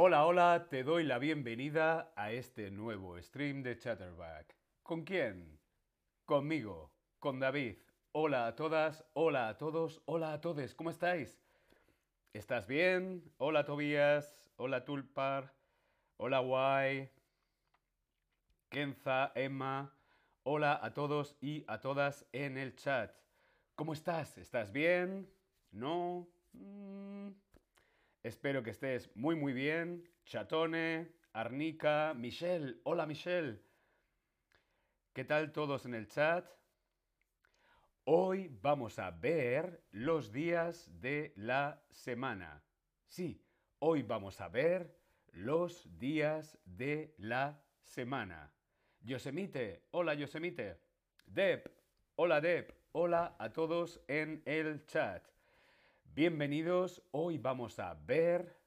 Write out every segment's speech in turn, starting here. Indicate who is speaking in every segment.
Speaker 1: Hola, hola, te doy la bienvenida a este nuevo stream de Chatterback. ¿Con quién? Conmigo, con David. Hola a todas, hola a todos, hola a todos, ¿cómo estáis? ¿Estás bien? Hola Tobías, hola Tulpar, hola Guay, Kenza, Emma, hola a todos y a todas en el chat. ¿Cómo estás? ¿Estás bien? ¿No? Mm. Espero que estés muy muy bien. Chatone, Arnica, Michelle, hola Michelle. ¿Qué tal todos en el chat? Hoy vamos a ver los días de la semana. Sí, hoy vamos a ver los días de la semana. Yosemite, hola Yosemite. Deb, hola Deb, hola a todos en el chat. Bienvenidos, hoy vamos a ver,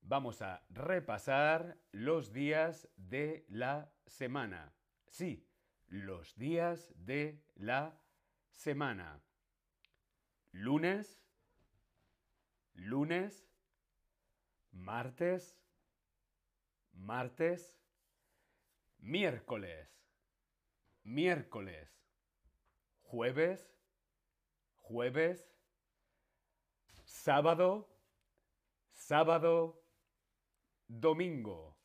Speaker 1: vamos a repasar los días de la semana. Sí, los días de la semana. Lunes, lunes, martes, martes, miércoles, miércoles, jueves, jueves, sábado, sábado, domingo,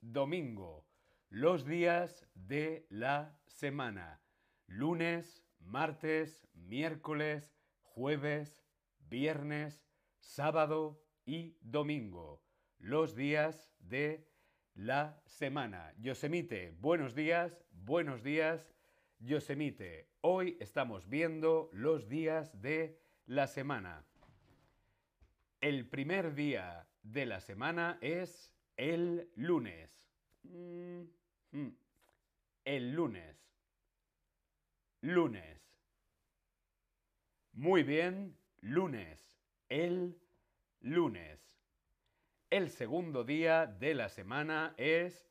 Speaker 1: domingo, los días de la semana, lunes, martes, miércoles, jueves, viernes, sábado y domingo. Los días de la semana. Yosemite, buenos días, buenos días. Yosemite, hoy estamos viendo los días de la semana. El primer día de la semana es el lunes. Mm, mm. El lunes. Lunes. Muy bien, lunes. El lunes. El segundo día de la semana es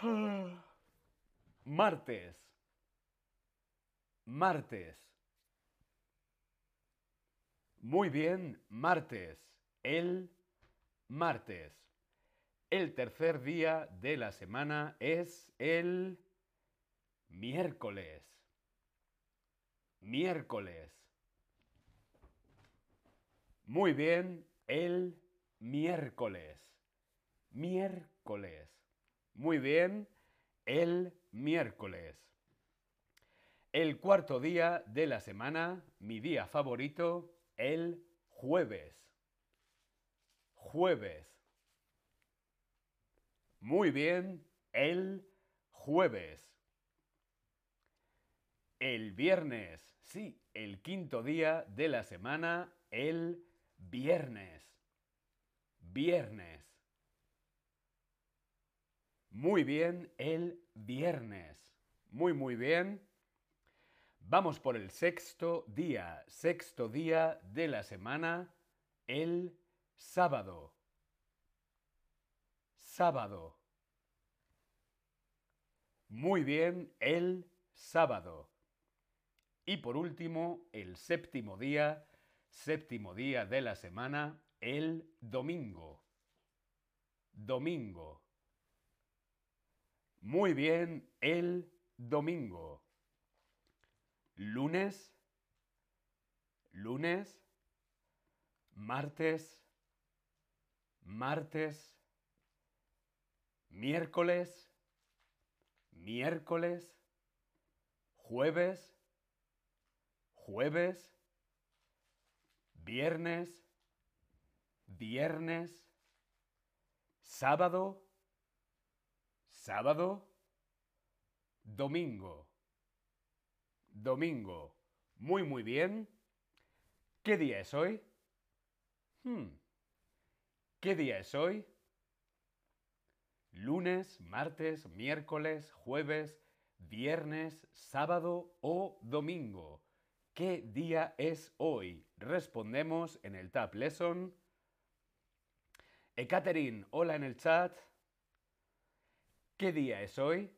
Speaker 1: martes. Martes. Muy bien, martes. El martes. El tercer día de la semana es el miércoles miércoles. Muy bien, el miércoles. Miércoles. Muy bien, el miércoles. El cuarto día de la semana, mi día favorito, el jueves. Jueves. Muy bien, el jueves. El viernes. Sí, el quinto día de la semana, el viernes. Viernes. Muy bien, el viernes. Muy, muy bien. Vamos por el sexto día, sexto día de la semana, el sábado. Sábado. Muy bien, el sábado. Y por último, el séptimo día, séptimo día de la semana, el domingo. Domingo. Muy bien, el domingo. Lunes. Lunes. Martes. Martes. Miércoles. Miércoles. Jueves jueves, viernes, viernes, sábado, sábado, domingo, domingo. Muy, muy bien. ¿Qué día es hoy? Hmm. ¿Qué día es hoy? Lunes, martes, miércoles, jueves, viernes, sábado o domingo. ¿Qué día es hoy? Respondemos en el Tab Lesson. Ekaterin, hola en el chat. ¿Qué día es hoy?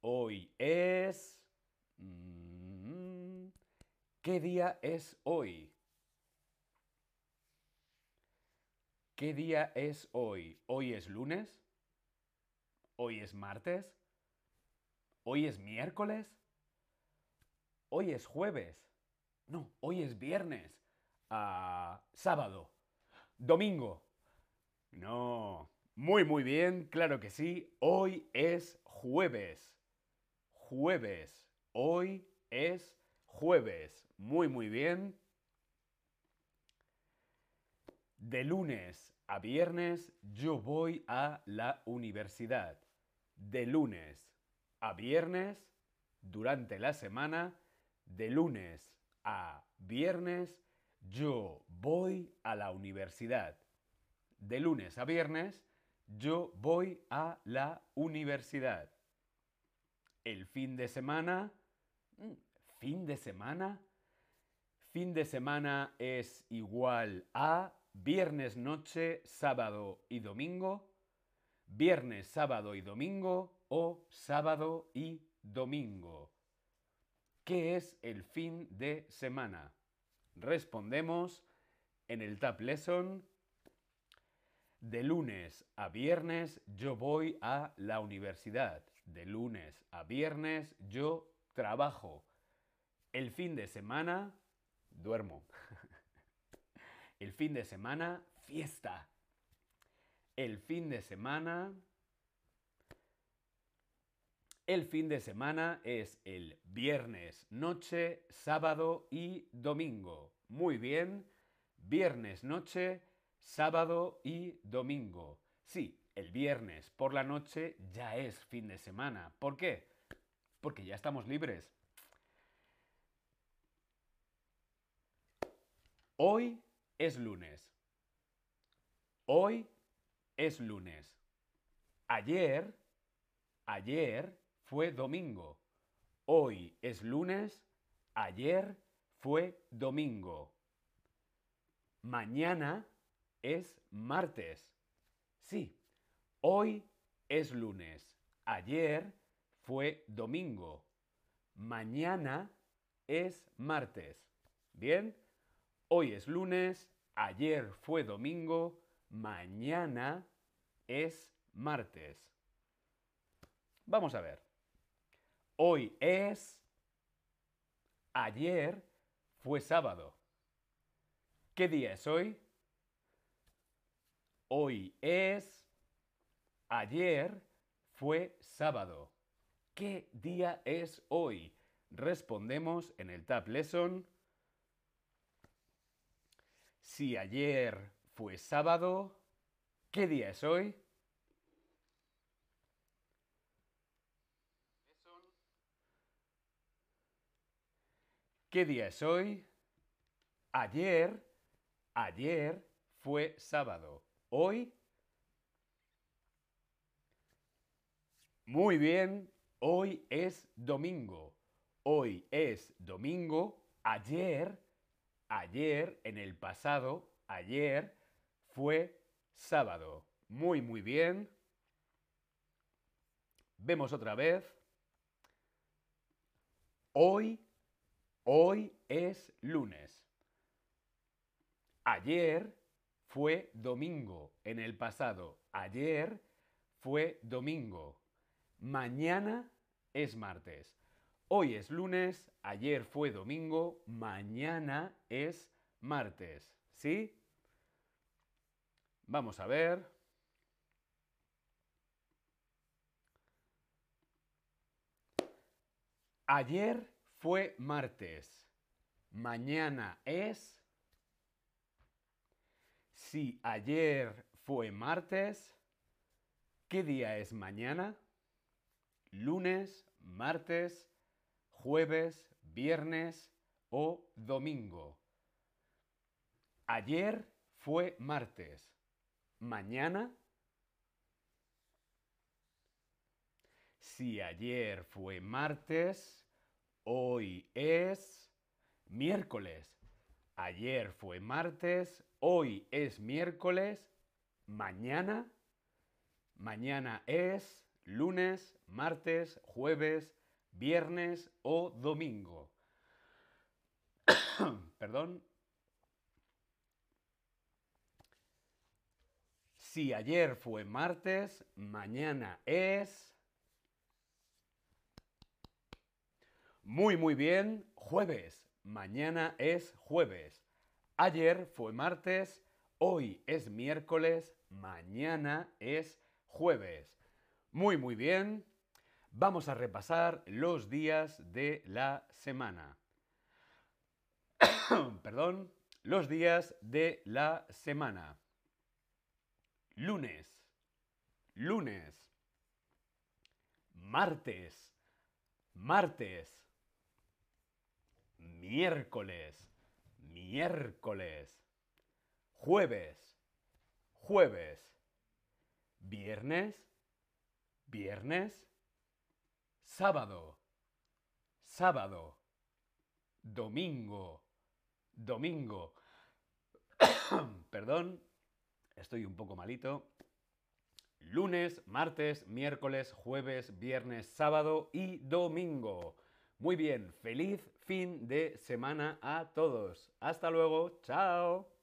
Speaker 1: Hoy es... Mm, ¿Qué día es hoy? ¿Qué día es hoy? ¿Hoy es lunes? ¿Hoy es martes? ¿Hoy es miércoles? ¿Hoy es jueves? No, hoy es viernes. Ah, sábado. Domingo. No. Muy, muy bien, claro que sí. Hoy es jueves. Jueves. Hoy es jueves. Muy, muy bien. De lunes a viernes yo voy a la universidad. De lunes a viernes, durante la semana, de lunes a viernes, yo voy a la universidad. De lunes a viernes, yo voy a la universidad. El fin de semana, fin de semana, fin de semana es igual a viernes noche, sábado y domingo, viernes, sábado y domingo o sábado y domingo. ¿Qué es el fin de semana? Respondemos en el Tab Lesson. De lunes a viernes yo voy a la universidad. De lunes a viernes yo trabajo. El fin de semana duermo. El fin de semana fiesta. El fin de semana el fin de semana es el viernes, noche, sábado y domingo. Muy bien, viernes, noche, sábado y domingo. Sí, el viernes por la noche ya es fin de semana. ¿Por qué? Porque ya estamos libres. Hoy es lunes. Hoy es lunes. Ayer, ayer fue domingo. Hoy es lunes, ayer fue domingo. Mañana es martes. Sí, hoy es lunes, ayer fue domingo. Mañana es martes. ¿Bien? Hoy es lunes, ayer fue domingo, mañana es martes. Vamos a ver. Hoy es, ayer fue sábado. ¿Qué día es hoy? Hoy es, ayer fue sábado. ¿Qué día es hoy? Respondemos en el Tab Lesson. Si ayer fue sábado, ¿qué día es hoy? ¿Qué día es hoy? Ayer, ayer fue sábado. Hoy. Muy bien, hoy es domingo. Hoy es domingo. Ayer, ayer, en el pasado, ayer fue sábado. Muy, muy bien. Vemos otra vez. Hoy Hoy es lunes. Ayer fue domingo. En el pasado, ayer fue domingo. Mañana es martes. Hoy es lunes, ayer fue domingo, mañana es martes. ¿Sí? Vamos a ver. Ayer fue martes. Mañana es... Si ayer fue martes, ¿qué día es mañana? Lunes, martes, jueves, viernes o domingo. Ayer fue martes. Mañana. Si ayer fue martes, Hoy es miércoles. Ayer fue martes. Hoy es miércoles. Mañana. Mañana es lunes, martes, jueves, viernes o domingo. Perdón. Si ayer fue martes, mañana es... Muy, muy bien, jueves. Mañana es jueves. Ayer fue martes, hoy es miércoles, mañana es jueves. Muy, muy bien. Vamos a repasar los días de la semana. Perdón, los días de la semana. Lunes, lunes. Martes, martes. Miércoles, miércoles. Jueves, jueves. Viernes, viernes. Sábado, sábado. Domingo, domingo. Perdón, estoy un poco malito. Lunes, martes, miércoles, jueves, viernes, sábado y domingo. Muy bien, feliz fin de semana a todos. Hasta luego, chao.